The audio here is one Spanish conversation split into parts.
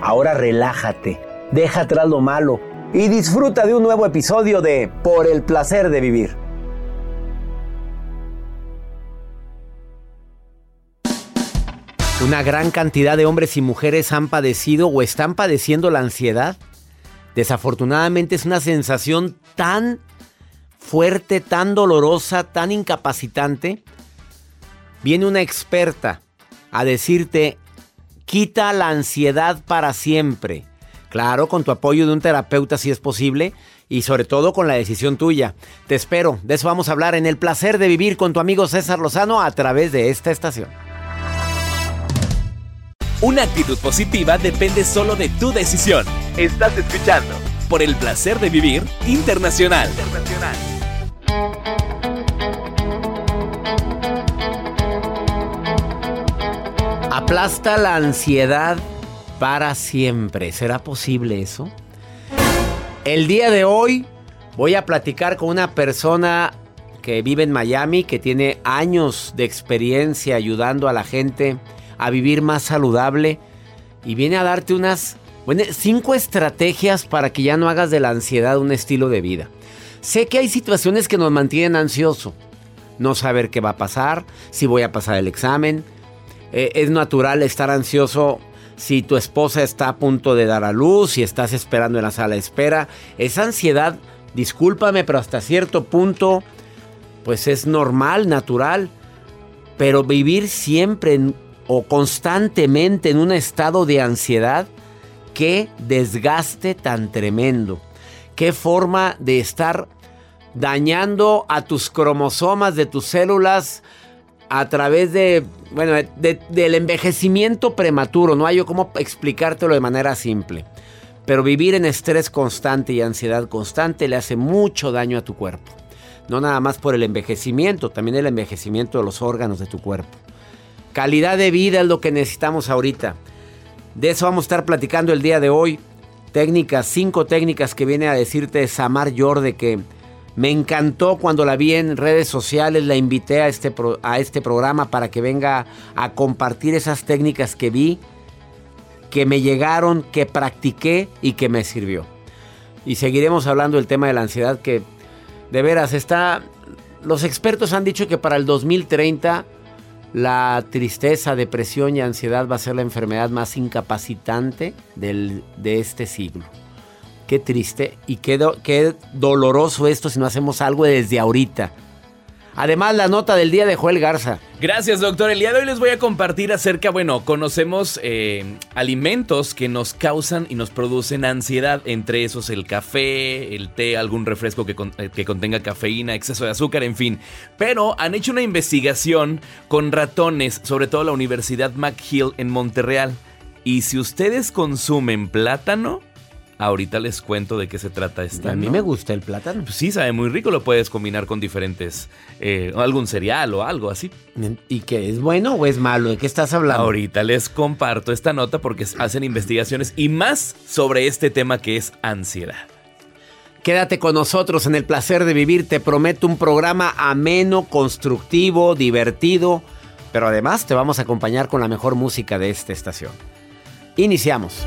Ahora relájate, deja atrás lo malo y disfruta de un nuevo episodio de Por el placer de vivir. Una gran cantidad de hombres y mujeres han padecido o están padeciendo la ansiedad. Desafortunadamente es una sensación tan fuerte, tan dolorosa, tan incapacitante. Viene una experta a decirte, quita la ansiedad para siempre. Claro, con tu apoyo de un terapeuta si es posible y sobre todo con la decisión tuya. Te espero, de eso vamos a hablar en el placer de vivir con tu amigo César Lozano a través de esta estación. Una actitud positiva depende solo de tu decisión. Estás escuchando por el placer de vivir internacional. Aplasta la ansiedad para siempre. ¿Será posible eso? El día de hoy voy a platicar con una persona que vive en Miami, que tiene años de experiencia ayudando a la gente a vivir más saludable y viene a darte unas bueno, cinco estrategias para que ya no hagas de la ansiedad un estilo de vida. Sé que hay situaciones que nos mantienen ansioso. No saber qué va a pasar, si voy a pasar el examen. Eh, es natural estar ansioso si tu esposa está a punto de dar a luz, si estás esperando en la sala de espera. Esa ansiedad, discúlpame, pero hasta cierto punto, pues es normal, natural. Pero vivir siempre o constantemente en un estado de ansiedad, qué desgaste tan tremendo. Qué forma de estar dañando a tus cromosomas de tus células a través de, bueno, de- del envejecimiento prematuro. No hay yo cómo explicártelo de manera simple. Pero vivir en estrés constante y ansiedad constante le hace mucho daño a tu cuerpo. No nada más por el envejecimiento, también el envejecimiento de los órganos de tu cuerpo. Calidad de vida es lo que necesitamos ahorita. De eso vamos a estar platicando el día de hoy. Técnicas, cinco técnicas que viene a decirte Samar Yorde que me encantó cuando la vi en redes sociales, la invité a este, a este programa para que venga a compartir esas técnicas que vi, que me llegaron, que practiqué y que me sirvió. Y seguiremos hablando del tema de la ansiedad que de veras está... Los expertos han dicho que para el 2030 la tristeza, depresión y ansiedad va a ser la enfermedad más incapacitante del- de este siglo. Qué triste y qué, do- qué doloroso esto si no hacemos algo desde ahorita. Además, la nota del día de Joel Garza. Gracias, doctor. El día de hoy les voy a compartir acerca, bueno, conocemos eh, alimentos que nos causan y nos producen ansiedad, entre esos el café, el té, algún refresco que, eh, que contenga cafeína, exceso de azúcar, en fin. Pero han hecho una investigación con ratones, sobre todo la Universidad McGill en Montreal. Y si ustedes consumen plátano, Ahorita les cuento de qué se trata esta. A mí ¿no? me gusta el plátano. Pues sí, sabe muy rico, lo puedes combinar con diferentes, eh, algún cereal o algo así. ¿Y qué? ¿Es bueno o es malo? ¿De qué estás hablando? Ahorita les comparto esta nota porque hacen investigaciones y más sobre este tema que es ansiedad. Quédate con nosotros en el placer de vivir. Te prometo un programa ameno, constructivo, divertido, pero además te vamos a acompañar con la mejor música de esta estación. Iniciamos.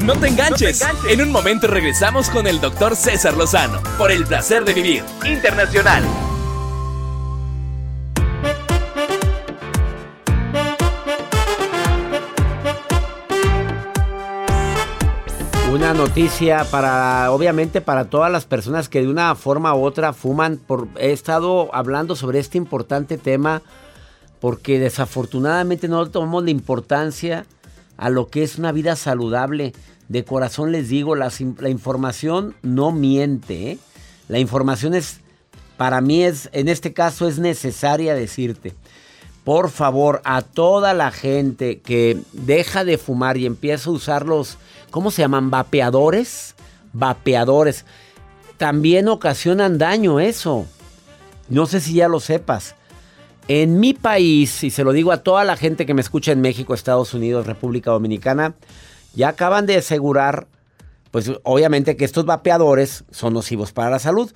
No te enganches. En un momento regresamos con el doctor César Lozano por el placer de vivir internacional. Una noticia para, obviamente, para todas las personas que de una forma u otra fuman. Por, he estado hablando sobre este importante tema porque desafortunadamente no tomamos la importancia a lo que es una vida saludable. De corazón les digo, la, información no miente. ¿eh? La información es, para mí es, en este caso es necesaria decirte. Por favor, a toda la gente que deja de fumar y empieza a usar los, ¿cómo se llaman? Vapeadores. Vapeadores. También ocasionan daño eso. No sé si ya lo sepas. En mi país, y se lo digo a toda la gente que me escucha en México, Estados Unidos, República Dominicana, ya acaban de asegurar, pues obviamente que estos vapeadores son nocivos para la salud.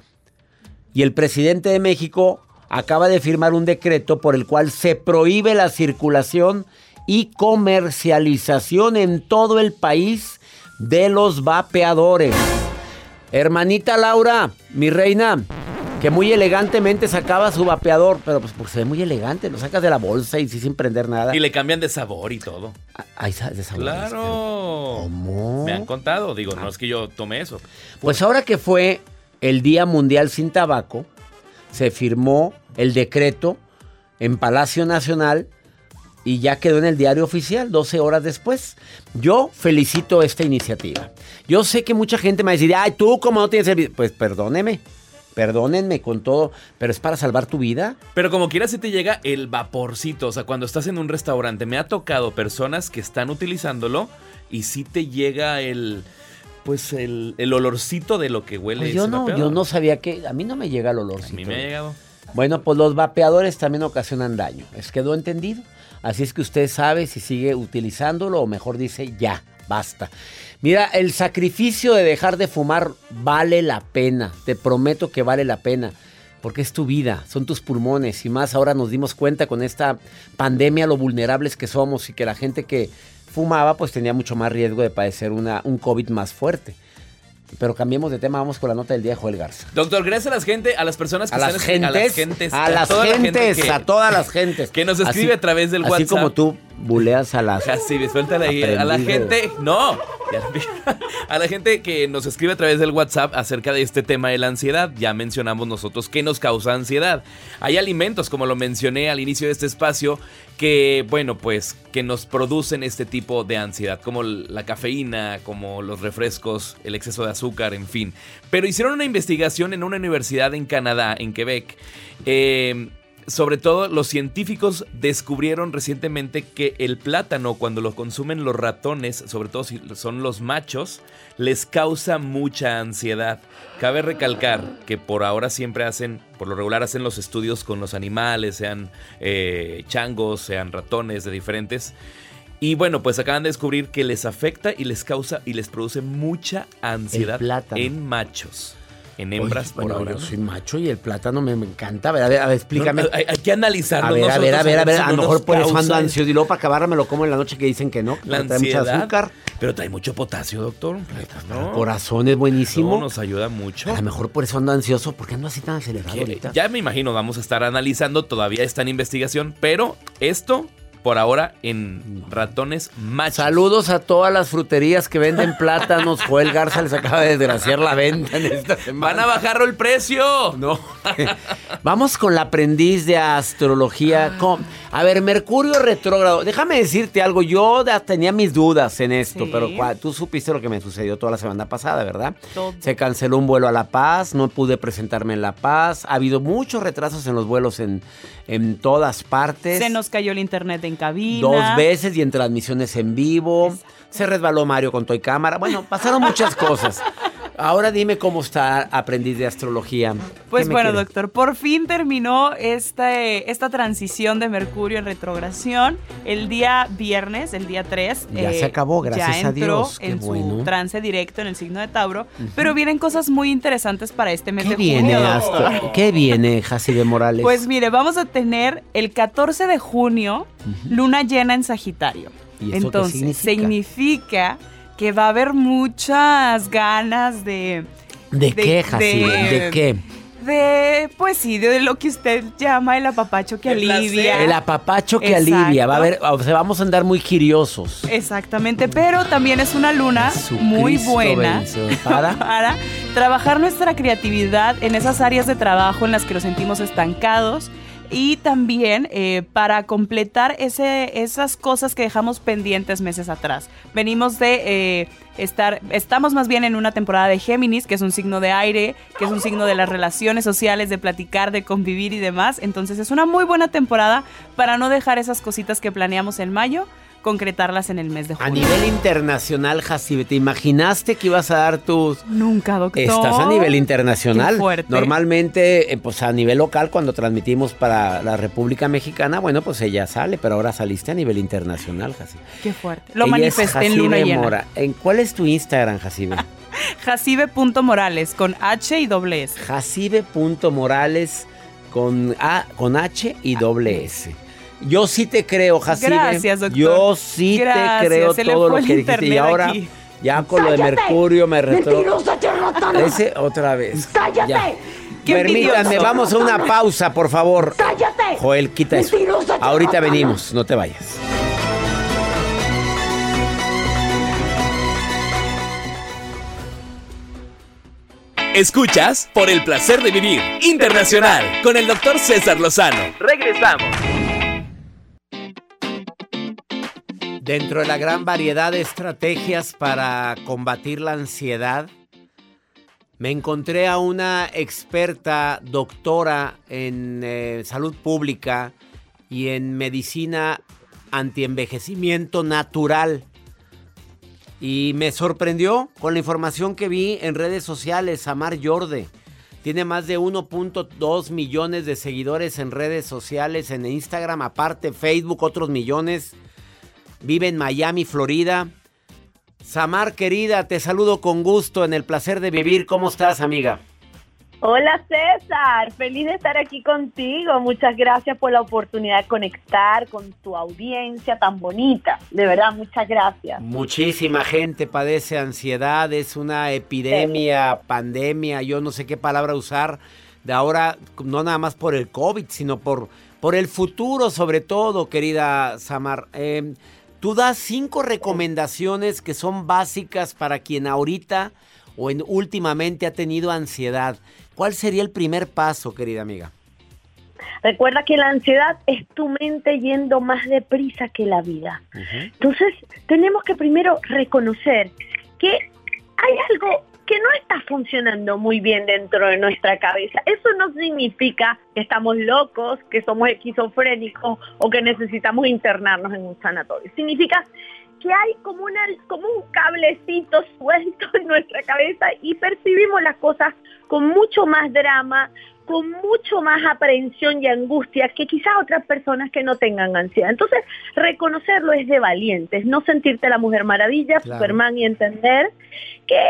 Y el presidente de México acaba de firmar un decreto por el cual se prohíbe la circulación y comercialización en todo el país de los vapeadores. Hermanita Laura, mi reina, que muy elegantemente sacaba su vapeador, pero pues porque se ve muy elegante, lo sacas de la bolsa y sí sin prender nada. Y le cambian de sabor y todo. Ay, de sabor. Claro. ¿Cómo? Me han contado, digo, no es que yo tome eso. Pues ahora que fue el Día Mundial sin Tabaco, se firmó el decreto en Palacio Nacional y ya quedó en el diario oficial 12 horas después. Yo felicito esta iniciativa. Yo sé que mucha gente me va a decir, ay, tú como no tienes el... Pues perdóneme. Perdónenme con todo, pero es para salvar tu vida. Pero como quiera se te llega el vaporcito, o sea, cuando estás en un restaurante, me ha tocado personas que están utilizándolo y sí te llega el pues el, el olorcito de lo que huele. Pues yo ese no, vapeador. yo no sabía que a mí no me llega el olorcito. A mí me ha llegado. Bueno, pues los vapeadores también ocasionan daño. Es quedó entendido. Así es que usted sabe si sigue utilizándolo o mejor dice ya, basta. Mira, el sacrificio de dejar de fumar vale la pena. Te prometo que vale la pena. Porque es tu vida, son tus pulmones. Y más ahora nos dimos cuenta con esta pandemia lo vulnerables que somos y que la gente que fumaba pues tenía mucho más riesgo de padecer una, un COVID más fuerte. Pero cambiemos de tema, vamos con la nota del día de Joel Garza. Doctor, gracias a las gente, a las personas que A las están gentes, a las gentes, a las toda la gente que- a todas las gentes. que nos escribe a través del así WhatsApp. como tú buleas a las... Suéltala ahí. A la gente, no. A la gente que nos escribe a través del WhatsApp acerca de este tema de la ansiedad. Ya mencionamos nosotros qué nos causa ansiedad. Hay alimentos, como lo mencioné al inicio de este espacio, que, bueno, pues que nos producen este tipo de ansiedad, como la cafeína, como los refrescos, el exceso de azúcar, en fin. Pero hicieron una investigación en una universidad en Canadá, en Quebec. Eh, sobre todo los científicos descubrieron recientemente que el plátano cuando lo consumen los ratones, sobre todo si son los machos, les causa mucha ansiedad. Cabe recalcar que por ahora siempre hacen, por lo regular hacen los estudios con los animales, sean eh, changos, sean ratones de diferentes. Y bueno, pues acaban de descubrir que les afecta y les causa y les produce mucha ansiedad en machos en hembras por ahora. Yo soy macho y el plátano me, encanta. A ver, a ver, a ver explícame. hay, que analizarlo. A ver, a ver, a ver, a ver. A lo mejor por eso ando ansioso y luego para acabar me lo como en la noche que dicen que no. La ansiedad. Mucho azúcar. Pero trae mucho potasio, doctor. El corazón es buenísimo. nos ayuda mucho. A lo mejor por eso ando ansioso. ¿Por qué ando así tan acelerado ahorita? Ya me imagino, vamos a estar analizando. Todavía está en investigación. Pero esto por ahora en ratones machos. Saludos a todas las fruterías que venden plátanos. Joel Garza les acaba de desgraciar la venta en esta semana. ¡Van a bajarlo el precio! No. Vamos con la aprendiz de astrología. A ver, Mercurio retrógrado. Déjame decirte algo. Yo tenía mis dudas en esto, pero tú supiste lo que me sucedió toda la semana pasada, ¿verdad? Se canceló un vuelo a La Paz, no pude presentarme en La Paz. Ha habido muchos retrasos en los vuelos en, en todas partes. Se nos cayó el internet en cabina. Dos veces y en transmisiones en vivo. Se resbaló Mario con Toy Cámara. Bueno, pasaron muchas cosas. Ahora dime cómo está aprendiz de astrología. Pues bueno, doctor, por fin terminó esta, esta transición de Mercurio en retrogradación. El día viernes, el día 3. Ya se eh, acabó, gracias a Dios. Qué en su trance directo en el signo de Tauro. Pero vienen cosas muy interesantes para este mes ¿Qué de viene, junio. ¿Qué viene, Jacibe Morales? Pues mire, vamos a tener el 14 de junio, luna llena en Sagitario. ¿Y Entonces, significa? Que va a haber muchas ganas de... ¿De, qué, Jacibe? ¿De, qué? de, pues sí, de lo que usted llama el apapacho que alivia. El apapacho que alivia. Va a o sea, vamos a andar muy quiriosos. Exactamente, pero también es una luna muy buena ¿Para? para trabajar nuestra creatividad en esas áreas de trabajo en las que nos sentimos estancados y también eh, para completar ese, esas cosas que dejamos pendientes meses atrás. Venimos de eh, estar, estamos más bien en una temporada de Géminis, que es un signo de aire, que es un signo de las relaciones sociales, de platicar, de convivir y demás. Entonces es una muy buena temporada para no dejar esas cositas que planeamos en mayo concretarlas en el mes de junio. A nivel internacional, Jacibe, ¿te imaginaste que ibas a dar tus... Nunca, doctor. Estás a nivel internacional. Qué fuerte. Normalmente, eh, pues a nivel local, cuando transmitimos para la República Mexicana, bueno, pues ella sale, pero ahora saliste a nivel internacional, Jacibe. Qué fuerte. Lo manifesté en luna llena. Mora. ¿En cuál es tu Instagram, Jacibe? Jacibe.morales, con H y doble S. Jacibe.morales, con, A, con H y doble S. Yo sí te creo, Jacibe. Gracias, doctor. Yo sí te creo todo lo que dijiste. Y ahora, ya con lo de Mercurio me retro... Ese otra vez. ¡Cállate! Permítanme, vamos a una pausa, por favor. ¡Cállate! Joel, quita eso. Ahorita venimos, no te vayas. Escuchas por el placer de vivir internacional con el doctor César Lozano. Regresamos. Dentro de la gran variedad de estrategias para combatir la ansiedad, me encontré a una experta doctora en eh, salud pública y en medicina antienvejecimiento natural. Y me sorprendió con la información que vi en redes sociales, Amar Yorde. Tiene más de 1.2 millones de seguidores en redes sociales, en Instagram, aparte Facebook, otros millones vive en Miami, Florida. Samar, querida, te saludo con gusto en el placer de vivir. ¿Cómo estás, amiga? Hola César, feliz de estar aquí contigo. Muchas gracias por la oportunidad de conectar con tu audiencia tan bonita. De verdad, muchas gracias. Muchísima gente padece ansiedad, es una epidemia, pandemia, yo no sé qué palabra usar. de ahora, no nada más por el COVID, sino por, por el futuro sobre todo, querida Samar. Eh, tú das cinco recomendaciones que son básicas para quien ahorita o en, últimamente ha tenido ansiedad. ¿Cuál sería el primer paso, querida amiga? Recuerda que la ansiedad es tu mente yendo más deprisa que la vida. Entonces, tenemos que primero reconocer que hay algo que no está funcionando muy bien dentro de nuestra cabeza. Eso no significa que estamos locos, que somos esquizofrénicos o que necesitamos internarnos en un sanatorio. Significa que hay como, una, como un cablecito suelto en nuestra cabeza y percibimos las cosas con mucho más drama, con mucho más aprehensión y angustia que quizás otras personas que no tengan ansiedad. Entonces, reconocerlo es de valientes, no sentirte la mujer maravilla, Superman y entender que,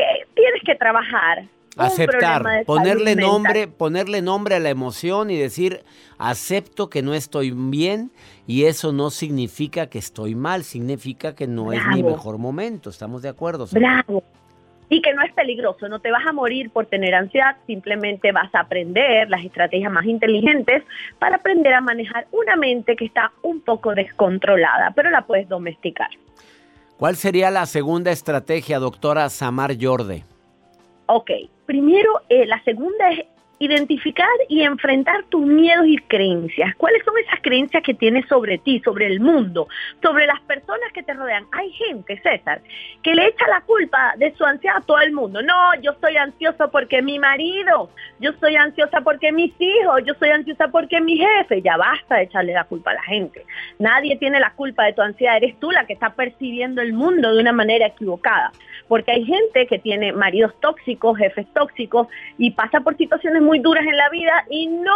que tienes que trabajar. Aceptar, ponerle nombre, ponerle nombre a la emoción y decir, acepto que no estoy bien y eso no significa que estoy mal, significa que no es mi mejor momento. ¿Estamos de acuerdo? Bravo y que no es peligroso, no te vas a morir por tener ansiedad, simplemente vas a aprender las estrategias más inteligentes para aprender a manejar una mente que está un poco descontrolada, pero la puedes domesticar. ¿Cuál sería la segunda estrategia, doctora Samar Yorde? Ok, primero, eh, la segunda es identificar y enfrentar tus miedos y creencias. ¿Cuáles son esas creencias que tienes sobre ti, sobre el mundo, sobre las personas que te rodean? Hay gente, César, que le echa la culpa de su ansiedad a todo el mundo. No, yo soy ansioso porque mi marido, yo soy ansiosa porque mis hijos, yo soy ansiosa porque mi jefe. Ya basta de echarle la culpa a la gente. Nadie tiene la culpa de tu ansiedad, eres tú la que está percibiendo el mundo de una manera equivocada. Porque hay gente que tiene maridos tóxicos, jefes tóxicos y pasa por situaciones muy muy duras en la vida y no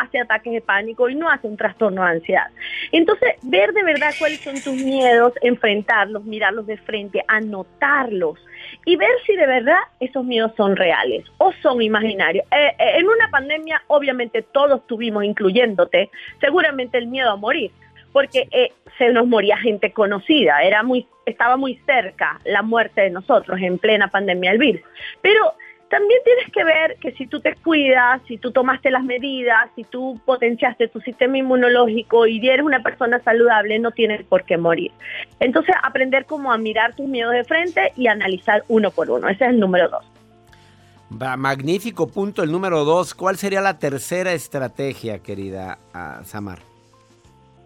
hace ataques de pánico y no hace un trastorno de ansiedad. Entonces, ver de verdad cuáles son tus miedos, enfrentarlos, mirarlos de frente, anotarlos y ver si de verdad esos miedos son reales o son imaginarios. Eh, eh, en una pandemia, obviamente todos tuvimos, incluyéndote, seguramente el miedo a morir porque eh, se nos moría gente conocida, era muy, estaba muy cerca la muerte de nosotros en plena pandemia del virus. Pero también tienes que ver que si tú te cuidas, si tú tomaste las medidas, si tú potenciaste tu sistema inmunológico y eres una persona saludable, no tienes por qué morir. Entonces, aprender cómo a mirar tus miedos de frente y analizar uno por uno. Ese es el número dos. magnífico punto el número dos. ¿Cuál sería la tercera estrategia, querida ah, Samar?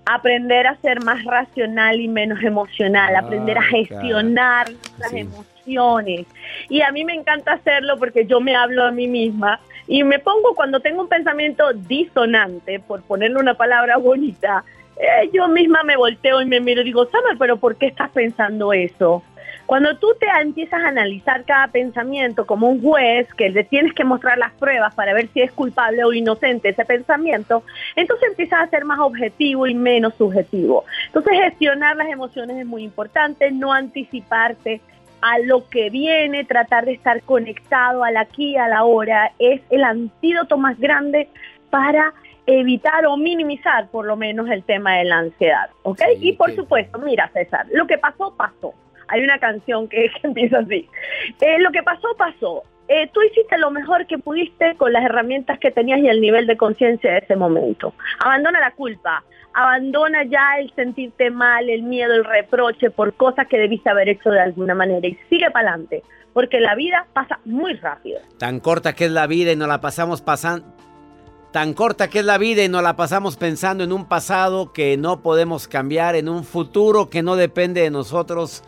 Aprender a ser más racional y menos emocional, aprender a gestionar las emociones y a mí me encanta hacerlo porque yo me hablo a mí misma y me pongo cuando tengo un pensamiento disonante, por ponerle una palabra bonita, eh, yo misma me volteo y me miro y digo, Summer, pero ¿por qué estás pensando eso? Cuando tú te empiezas a analizar cada pensamiento como un juez que le tienes que mostrar las pruebas para ver si es culpable o inocente ese pensamiento, entonces empiezas a ser más objetivo y menos subjetivo. Entonces gestionar las emociones es muy importante, no anticiparte, a lo que viene, tratar de estar conectado al aquí, a la hora, es el antídoto más grande para evitar o minimizar por lo menos el tema de la ansiedad, ¿ok? y por supuesto, mira César, lo que pasó, pasó. Hay una canción que, empieza así. Eh, lo que pasó, pasó. Eh, tú hiciste lo mejor que pudiste con las herramientas que tenías y el nivel de conciencia de ese momento. Abandona la culpa, abandona ya el sentirte mal, el miedo, el reproche por cosas que debiste haber hecho de alguna manera y sigue para adelante, porque la vida pasa muy rápido. Tan corta que es la vida y nos la pasamos pasando. Tan corta que es la vida y nos la pasamos pensando en un pasado que no podemos cambiar, en un futuro que no depende de nosotros.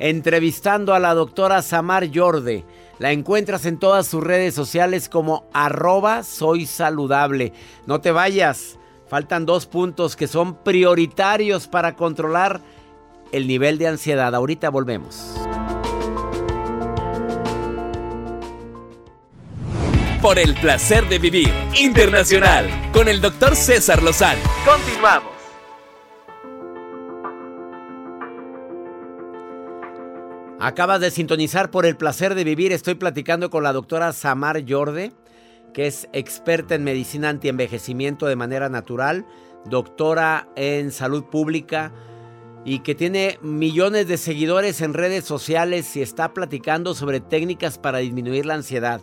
Entrevistando a la doctora Samar Yorde. La encuentras en todas sus redes sociales como arroba soy saludable. No te vayas. Faltan dos puntos que son prioritarios para controlar el nivel de ansiedad. Ahorita volvemos. Por el placer de vivir internacional con el doctor César Lozano. Continuamos. Acabas de sintonizar por el placer de vivir. Estoy platicando con la doctora Samar Yorde que es experta en medicina antienvejecimiento de manera natural, doctora en salud pública y que tiene millones de seguidores en redes sociales y está platicando sobre técnicas para disminuir la ansiedad.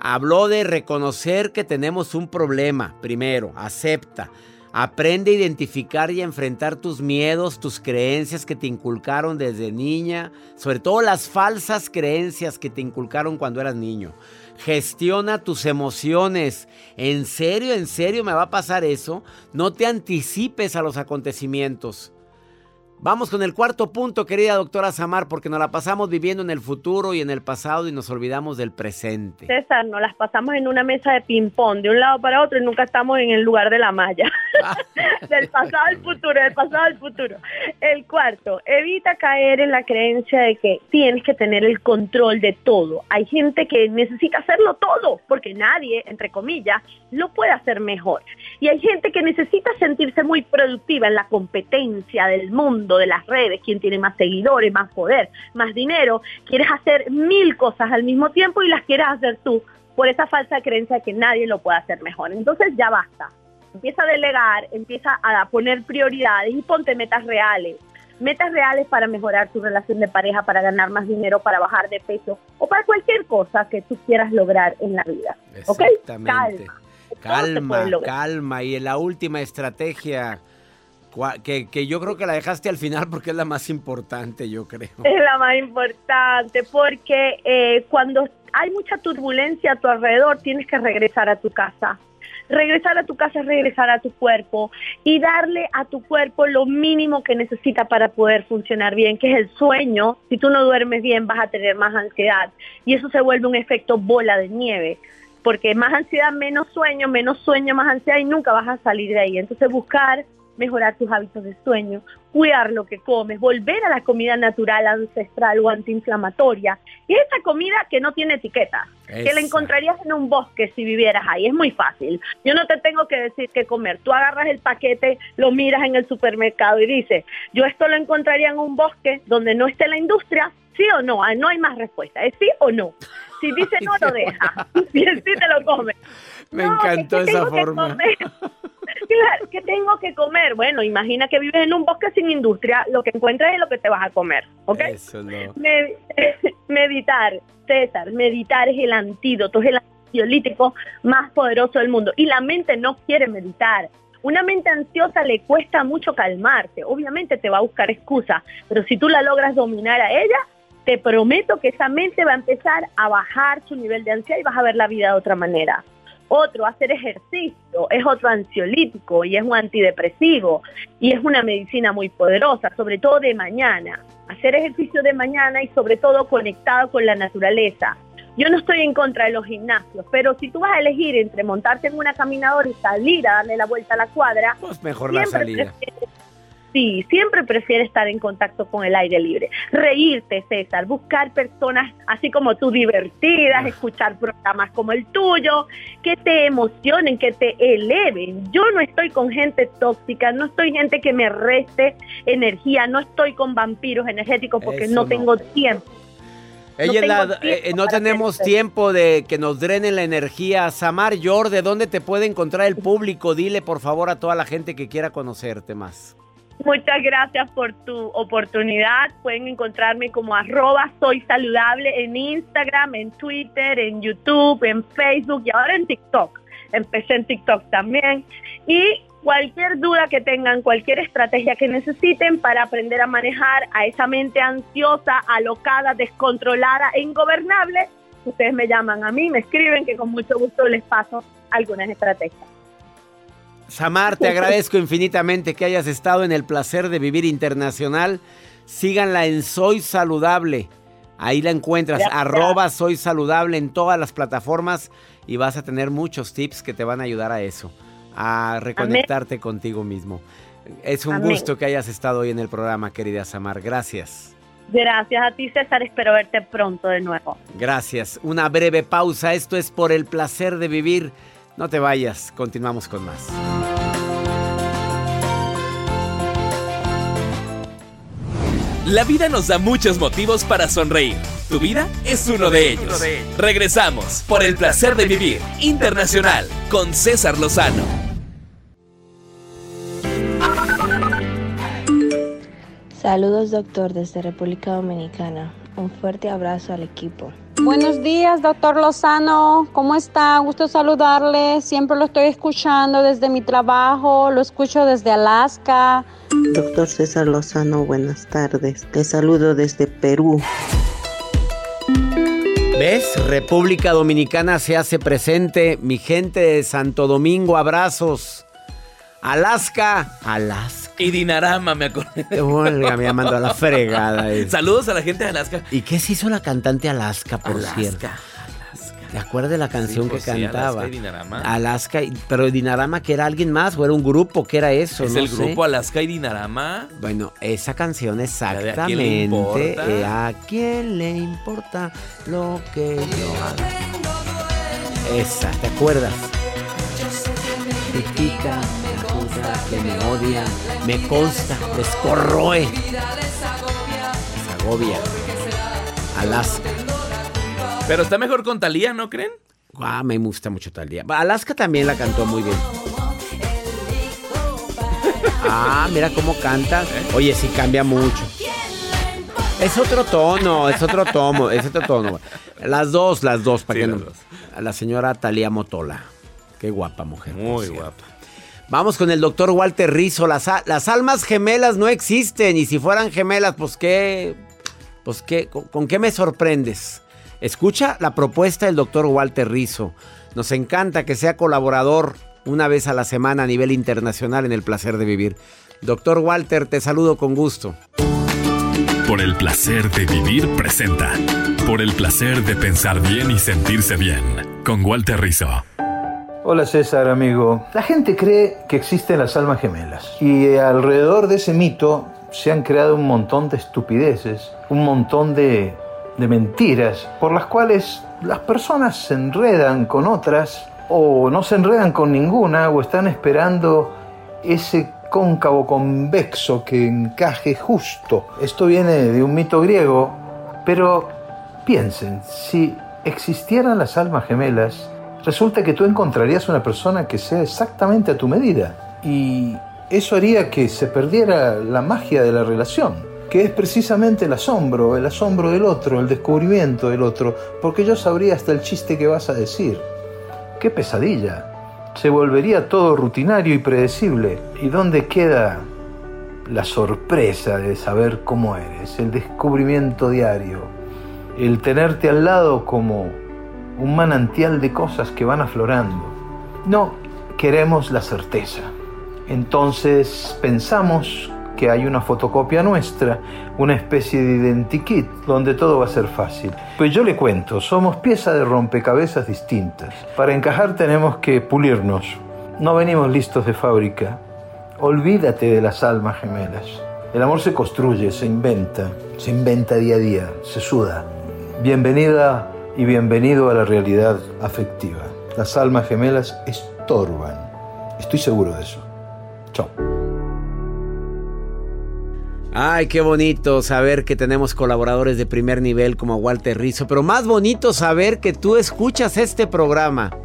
Habló de reconocer que tenemos un problema. Primero, acepta. Aprende a identificar y a enfrentar tus miedos, tus creencias que te inculcaron desde niña, sobre todo las falsas creencias que te inculcaron cuando eras niño. Gestiona tus emociones. ¿En serio, en serio me va a pasar eso? No te anticipes a los acontecimientos. Vamos con el cuarto punto, querida doctora Samar, porque nos la pasamos viviendo en el futuro y en el pasado y nos olvidamos del presente. César, nos las pasamos en una mesa de ping-pong de un lado para otro y nunca estamos en el lugar de la malla. del pasado al futuro, del pasado al futuro. El cuarto, evita caer en la creencia de que tienes que tener el control de todo. Hay gente que necesita hacerlo todo, porque nadie, entre comillas, lo puede hacer mejor. Y hay gente que necesita sentirse muy productiva en la competencia del mundo de las redes, quien tiene más seguidores, más poder, más dinero, quieres hacer mil cosas al mismo tiempo y las quieres hacer tú por esa falsa creencia de que nadie lo puede hacer mejor. Entonces ya basta. Empieza a delegar, empieza a poner prioridades y ponte metas reales. Metas reales para mejorar tu relación de pareja, para ganar más dinero, para bajar de peso o para cualquier cosa que tú quieras lograr en la vida. Exactamente. Calma, calma, calma. Y la última estrategia que, yo creo que la dejaste al final porque es la más importante, yo creo. Es la más importante porque eh, cuando hay mucha turbulencia a tu alrededor, tienes que regresar a tu casa. Regresar a tu casa es regresar a tu cuerpo y darle a tu cuerpo lo mínimo que necesita para poder funcionar bien, que es el sueño. Si tú no duermes bien vas a tener más ansiedad y eso se vuelve un efecto bola de nieve porque más ansiedad, menos sueño, menos sueño, más ansiedad y nunca vas a salir de ahí. Entonces buscar mejorar tus hábitos de sueño, cuidar lo que comes, volver a la comida natural, ancestral o antiinflamatoria. Y esa comida que no tiene etiqueta, que la encontrarías en un bosque si vivieras ahí. Es muy fácil. Yo no te tengo que decir qué comer. Tú agarras el paquete, lo miras en el supermercado y dices, yo esto lo encontraría en un bosque donde no esté la industria, sí o no. Ah, no hay más respuesta. ¿Es sí o no? Si dice no, lo deja. Si es sí, te lo comes. Me encantó esa forma. Claro, ¿qué tengo que comer? Bueno, imagina que vives en un bosque sin industria, lo que encuentras es lo que te vas a comer, ¿ok? Eso no. meditar, César, meditar es el antídoto, es el ansiolítico más poderoso del mundo. Y la mente no quiere meditar. Una mente ansiosa le cuesta mucho calmarse. Obviamente te va a buscar excusas, pero si tú la logras dominar a ella, te prometo que esa mente va a empezar a bajar su nivel de ansiedad y vas a ver la vida de otra manera. Otro, hacer ejercicio, es otro ansiolítico y es un antidepresivo y es una medicina muy poderosa, sobre todo de mañana. Hacer ejercicio de mañana y sobre todo conectado con la naturaleza. Yo no estoy en contra de los gimnasios, pero si tú vas a elegir entre montarte en una caminadora y salir a darle la vuelta a la cuadra, pues mejor la salida. Sí, siempre prefiere estar en contacto con el aire libre. Reírte, César, buscar personas así como tú divertidas, escuchar programas como el tuyo, que te emocionen, que te eleven. Yo no estoy con gente tóxica, no estoy gente que me reste energía, no estoy con vampiros energéticos porque no, tengo tiempo. Ella no, eh, no tenemos tiempo de que nos drenen la energía. Samar Yor, ¿de dónde te puede encontrar el público? Dile por favor a toda la gente que quiera conocerte más. Muchas gracias por tu oportunidad. Pueden encontrarme como arroba soy saludable en Instagram, en Twitter, en YouTube, en Facebook y ahora en TikTok. Empecé en TikTok también. Y cualquier duda que tengan, cualquier estrategia que necesiten para aprender a manejar a esa mente ansiosa, alocada, descontrolada e ingobernable, ustedes me llaman a mí, me escriben que con mucho gusto les paso algunas estrategias. Samar, te agradezco infinitamente que hayas estado en el placer de vivir internacional. Síganla en Soy Saludable. Ahí la encuentras, arroba Soy Saludable en todas las plataformas y vas a tener muchos tips que te van a ayudar a eso, a reconectarte contigo mismo. Es un gusto que hayas estado hoy en el programa, querida Samar. Gracias. Gracias a ti, César. Espero verte pronto de nuevo. Gracias. Una breve pausa. Esto es por el placer de vivir. No te vayas, continuamos con más. La vida nos da muchos motivos para sonreír. Tu vida es uno de ellos. Regresamos por el placer de vivir internacional con César Lozano. Saludos doctor desde República Dominicana. Un fuerte abrazo al equipo. Buenos días, doctor Lozano. ¿Cómo está? Gusto saludarle. Siempre lo estoy escuchando desde mi trabajo. Lo escucho desde Alaska. Doctor César Lozano, buenas tardes. Te saludo desde Perú. ¿Ves? República Dominicana se hace presente. Mi gente de Santo Domingo, abrazos. Alaska, Alaska. Y Dinarama, me acordé. Olga, me mandó a la fregada. eh. Saludos a la gente de Alaska. ¿Y qué se hizo la cantante Alaska, por Alaska, cierto? ¿Te acuerdas de la canción Sí, pues que sí, cantaba? Alaska y Dinarama. Alaska, y- pero Dinarama que era alguien más o era un grupo, ¿qué era eso? Es No el sé. grupo Alaska y Dinarama. Bueno, esa canción ¿A exactamente. quién le importa? eh, ¿A quién le importa lo que yo haga? Esa, ¿te acuerdas? Me que me odia, me consta, escorroe. Segovia, Alaska. Pero está mejor con Talía, ¿no creen? Ah, me gusta mucho tal día. Alaska también la cantó muy bien. Ah, mira cómo canta. Oye, sí cambia mucho. Es otro tono, es otro tono, es otro tono. Las dos, las dos, para Sí, que no. La señora Talía Motola. Qué guapa mujer. Muy guapa. Vamos con el doctor Walter Rizzo. Las, las almas gemelas no existen. Y si fueran gemelas, pues qué. Pues qué. ¿Con, con qué me sorprendes? Escucha la propuesta del doctor Walter Rizzo. Nos encanta que sea colaborador una vez a la semana a nivel internacional en el placer de vivir. Doctor Walter, te saludo con gusto. Por el placer de vivir presenta. Por el placer de pensar bien y sentirse bien. Con Walter Rizzo. Hola César, amigo. La gente cree que existen las almas gemelas y alrededor de ese mito se han creado un montón de estupideces, un montón de, de mentiras por las cuales las personas se enredan con otras o no se enredan con ninguna o están esperando ese cóncavo convexo que encaje justo. Esto viene de un mito griego, pero piensen, si existieran las almas gemelas, resulta que tú encontrarías una persona que sea exactamente a tu medida. Y eso haría que se perdiera la magia de la relación, que es precisamente el asombro, el asombro del otro, el descubrimiento del otro, porque yo sabría hasta el chiste que vas a decir. ¡Qué pesadilla! Se volvería todo rutinario y predecible. ¿Y dónde queda la sorpresa de saber cómo eres, el descubrimiento diario, el tenerte al lado como un manantial de cosas que van aflorando. No, queremos la certeza. Entonces pensamos que hay una fotocopia nuestra, una especie de identikit donde todo va a ser fácil. Pues yo le cuento, somos piezas de rompecabezas distintas. Para encajar tenemos que pulirnos. No venimos listos de fábrica. Olvídate de las almas gemelas. El amor se construye, se inventa, se inventa día a día, se suda. Bienvenida y bienvenido a la realidad afectiva. Las almas gemelas estorban. Estoy seguro de eso. Chao. Ay, qué bonito saber que tenemos colaboradores de primer nivel como Walter Rizzo, pero más bonito saber que tú escuchas este programa.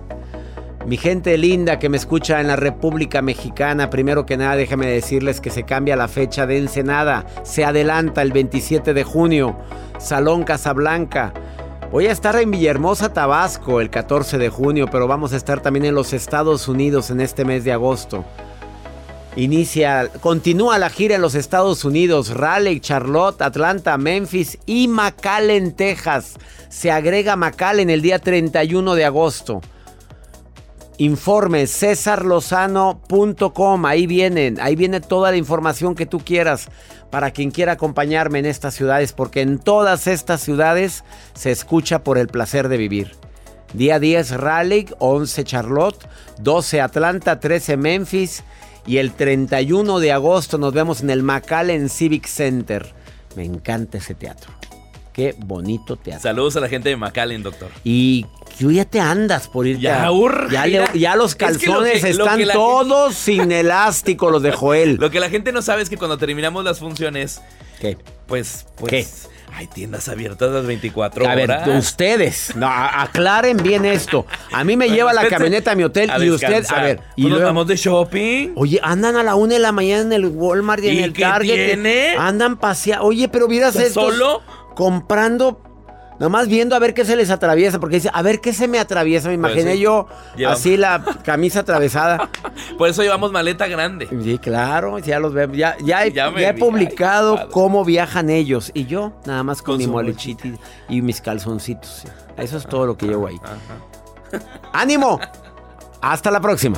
Mi gente linda que me escucha en la República Mexicana, primero que nada déjame decirles que se cambia la fecha de Ensenada, se adelanta el 27 de junio, Salón Casablanca. Voy a estar en Villahermosa, Tabasco, el 14 de junio, pero vamos a estar también en los Estados Unidos en este mes de agosto. Inicia, continúa la gira en los Estados Unidos, Raleigh, Charlotte, Atlanta, Memphis y McAllen, Texas. Se agrega McAllen el día 31 de agosto. Informe cesarlozano.com, ahí vienen, ahí viene toda la información que tú quieras para quien quiera acompañarme en estas ciudades, porque en todas estas ciudades se escucha por el placer de vivir. Día 10 Raleigh, 11 Charlotte, 12 Atlanta, 13 Memphis y el 31 de agosto nos vemos en el McAllen Civic Center. Me encanta ese teatro. Qué bonito teatro. Saludos a la gente de McAllen, doctor. Y tú ya te andas por ir Ya, urge, ya, le- mira. ya los Es que lo calzones que- están todos sin elástico, los de Joel. Lo que la gente no sabe es que cuando terminamos las funciones, ¿Qué? pues, pues, hay tiendas abiertas las 24 A ver, horas. ustedes, no, aclaren bien esto. A mí me lleva la camioneta a mi hotel a y usted, a ver, y Pues nos luego- vamos de shopping. Oye, andan a la una de la mañana en el Walmart y en ¿Y el qué Target. tiene? Andan paseando. Oye, pero ¿Estás esto. solo? Comprando Nomás viendo a ver qué se les atraviesa, porque dice, a ver qué se me atraviesa. Me Pues imaginé sí. yo Llevamos- así la camisa atravesada. Por eso llevamos maleta grande. Sí, claro, ya los vemos. Ya, ya, he, Ya he publicado ay, cómo viajan ellos. Y yo, nada más con, Con mi su molechita y mis calzoncitos. Eso es todo lo que llevo ahí. ¡Ánimo! Hasta la próxima.